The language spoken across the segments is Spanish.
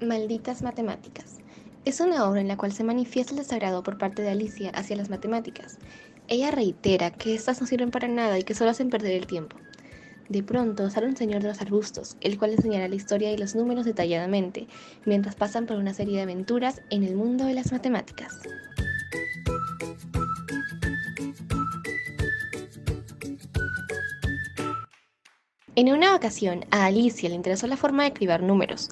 Malditas matemáticas. Es una obra en la cual se manifiesta el desagrado por parte de Alicia hacia las matemáticas. Ella reitera que estas no sirven para nada y que solo hacen perder el tiempo. De pronto sale un señor de los arbustos, el cual enseñará la historia y los números detalladamente, mientras pasan por una serie de aventuras en el mundo de las matemáticas. En una ocasión, a Alicia le interesó la forma de escribir números.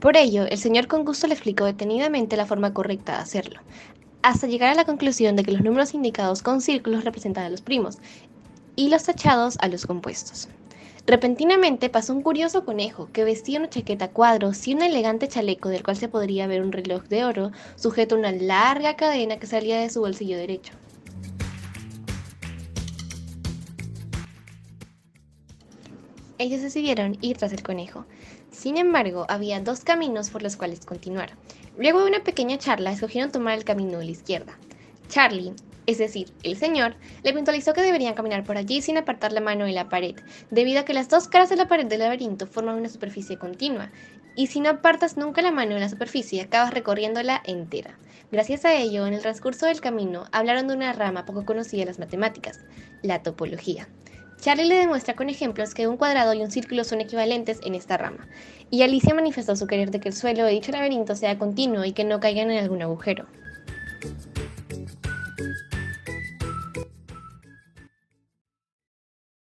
Por ello, el señor con gusto le explicó detenidamente la forma correcta de hacerlo, hasta llegar a la conclusión de que los números indicados con círculos representan a los primos y los tachados a los compuestos. Repentinamente pasó un curioso conejo que vestía una chaqueta cuadros y un elegante chaleco del cual se podría ver un reloj de oro sujeto a una larga cadena que salía de su bolsillo derecho. Ellos decidieron ir tras el conejo. Sin embargo, había dos caminos por los cuales continuar. Luego de una pequeña charla, escogieron tomar el camino de la izquierda. Charlie, es decir, el señor, le puntualizó que deberían caminar por allí sin apartar la mano de la pared, debido a que las dos caras de la pared del laberinto forman una superficie continua, y si no apartas nunca la mano de la superficie, acabas recorriéndola entera. Gracias a ello, en el transcurso del camino, hablaron de una rama poco conocida de las matemáticas, la topología. Charlie le demuestra con ejemplos que un cuadrado y un círculo son equivalentes en esta rama, y Alicia manifestó su querer de que el suelo de dicho laberinto sea continuo y que no caigan en algún agujero.